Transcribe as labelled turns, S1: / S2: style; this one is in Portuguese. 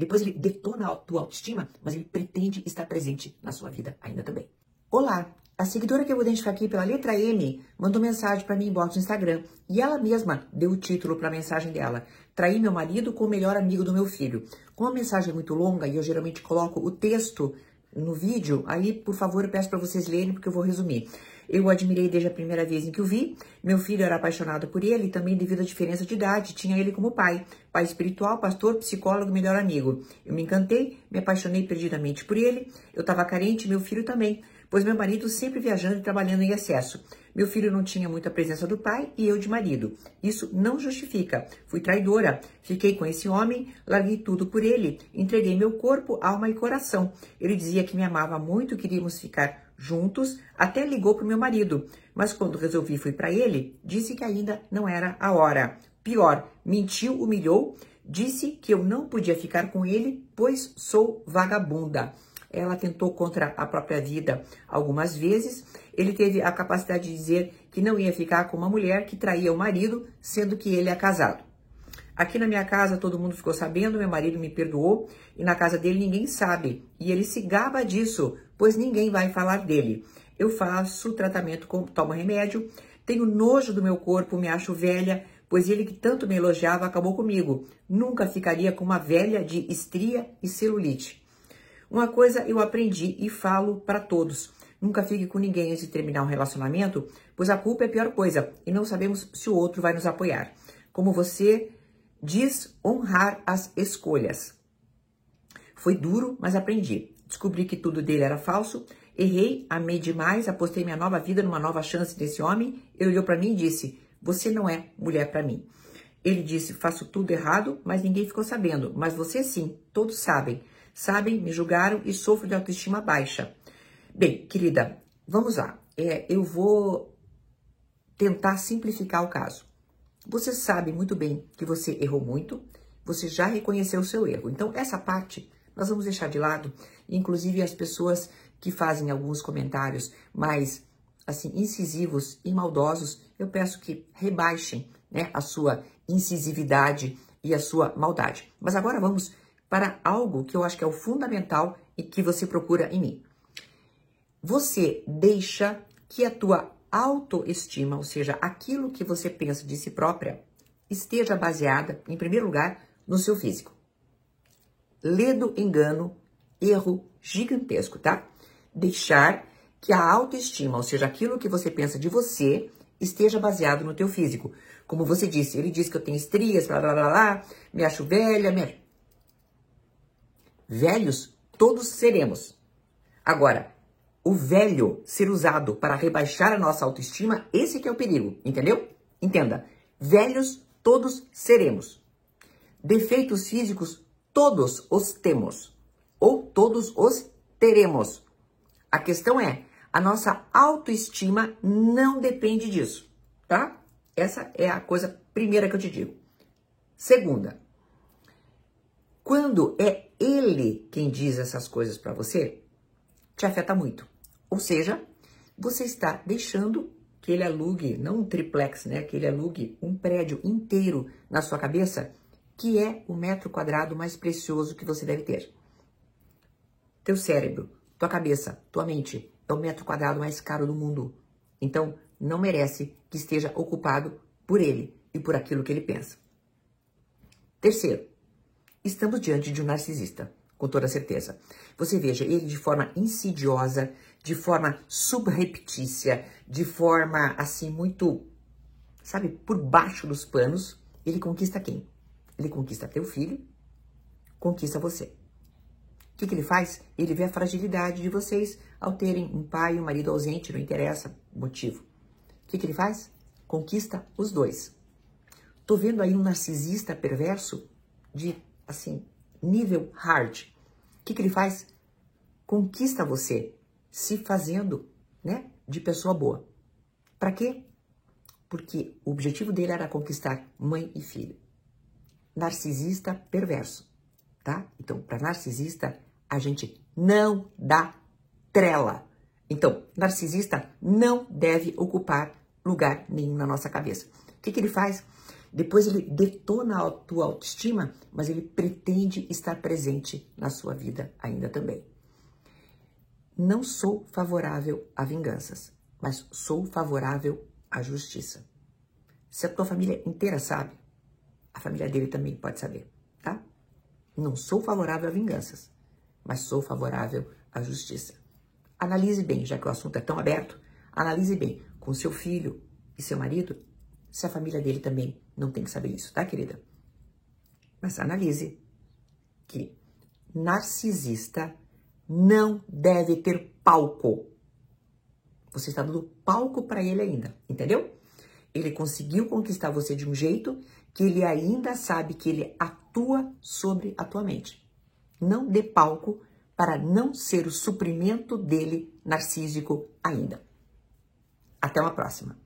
S1: Depois ele detona a tua autoestima, mas ele pretende estar presente na sua vida ainda também. Olá, a seguidora que eu vou identificar aqui pela letra M mandou mensagem para mim em no Instagram e ela mesma deu o título para a mensagem dela: Traí meu marido com o melhor amigo do meu filho. Como a mensagem é muito longa e eu geralmente coloco o texto no vídeo, aí por favor eu peço para vocês lerem porque eu vou resumir. Eu o admirei desde a primeira vez em que o vi. Meu filho era apaixonado por ele, também devido à diferença de idade. Tinha ele como pai, pai espiritual, pastor, psicólogo, melhor amigo. Eu me encantei, me apaixonei perdidamente por ele. Eu estava carente, meu filho também, pois meu marido sempre viajando e trabalhando em excesso. Meu filho não tinha muita presença do pai e eu de marido. Isso não justifica. Fui traidora. Fiquei com esse homem, larguei tudo por ele, entreguei meu corpo, alma e coração. Ele dizia que me amava muito, queríamos ficar juntos, até ligou para o meu marido, mas quando resolvi fui para ele, disse que ainda não era a hora. Pior, mentiu, humilhou, disse que eu não podia ficar com ele, pois sou vagabunda. Ela tentou contra a própria vida algumas vezes. Ele teve a capacidade de dizer que não ia ficar com uma mulher que traía o marido, sendo que ele é casado. Aqui na minha casa todo mundo ficou sabendo, meu marido me perdoou e na casa dele ninguém sabe. E ele se gaba disso, pois ninguém vai falar dele. Eu faço tratamento, com, tomo remédio, tenho nojo do meu corpo, me acho velha, pois ele que tanto me elogiava acabou comigo. Nunca ficaria com uma velha de estria e celulite. Uma coisa eu aprendi e falo para todos. Nunca fique com ninguém antes de terminar um relacionamento, pois a culpa é a pior coisa e não sabemos se o outro vai nos apoiar. Como você diz honrar as escolhas. Foi duro, mas aprendi. Descobri que tudo dele era falso. Errei, amei demais, apostei minha nova vida numa nova chance desse homem. Ele olhou para mim e disse: Você não é mulher para mim. Ele disse: Faço tudo errado, mas ninguém ficou sabendo. Mas você sim, todos sabem. Sabem, me julgaram e sofro de autoestima baixa. Bem, querida, vamos lá. É, eu vou tentar simplificar o caso. Você sabe muito bem que você errou muito, você já reconheceu o seu erro. Então, essa parte nós vamos deixar de lado. Inclusive, as pessoas que fazem alguns comentários mais assim incisivos e maldosos, eu peço que rebaixem né, a sua incisividade e a sua maldade. Mas agora vamos para algo que eu acho que é o fundamental e que você procura em mim. Você deixa que a tua autoestima, ou seja, aquilo que você pensa de si própria, esteja baseada, em primeiro lugar, no seu físico. Ledo engano, erro gigantesco, tá? Deixar que a autoestima, ou seja, aquilo que você pensa de você, esteja baseado no teu físico. Como você disse, ele disse que eu tenho estrias, blá blá blá blá, me acho velha, me... Velhos todos seremos. Agora, o velho ser usado para rebaixar a nossa autoestima, esse que é o perigo, entendeu? Entenda, velhos todos seremos. Defeitos físicos todos os temos ou todos os teremos. A questão é, a nossa autoestima não depende disso, tá? Essa é a coisa primeira que eu te digo. Segunda, quando é ele quem diz essas coisas para você, te afeta muito. Ou seja, você está deixando que ele alugue, não um triplex, né? Que ele alugue um prédio inteiro na sua cabeça, que é o metro quadrado mais precioso que você deve ter. Teu cérebro, tua cabeça, tua mente é o metro quadrado mais caro do mundo. Então, não merece que esteja ocupado por ele e por aquilo que ele pensa. Terceiro, estamos diante de um narcisista com toda certeza. Você veja, ele de forma insidiosa, de forma subreptícia, de forma assim muito, sabe, por baixo dos panos, ele conquista quem? Ele conquista teu filho, conquista você. O que, que ele faz? Ele vê a fragilidade de vocês ao terem um pai e um marido ausente, não interessa o motivo. O que, que ele faz? Conquista os dois. Tô vendo aí um narcisista perverso de, assim, nível hard. O que, que ele faz? Conquista você, se fazendo, né, de pessoa boa. Para quê? Porque o objetivo dele era conquistar mãe e filho. Narcisista perverso, tá? Então, para narcisista, a gente não dá trela. Então, narcisista não deve ocupar lugar nenhum na nossa cabeça. O que, que ele faz? Depois ele detona a tua autoestima, mas ele pretende estar presente na sua vida ainda também. Não sou favorável a vinganças, mas sou favorável à justiça. Se a tua família inteira sabe, a família dele também pode saber, tá? Não sou favorável a vinganças, mas sou favorável à justiça. Analise bem, já que o assunto é tão aberto, analise bem com seu filho e seu marido, se a família dele também não tem que saber isso, tá, querida? Mas analise que narcisista não deve ter palco. Você está dando palco para ele ainda, entendeu? Ele conseguiu conquistar você de um jeito que ele ainda sabe que ele atua sobre a tua mente. Não dê palco para não ser o suprimento dele narcísico ainda. Até uma próxima.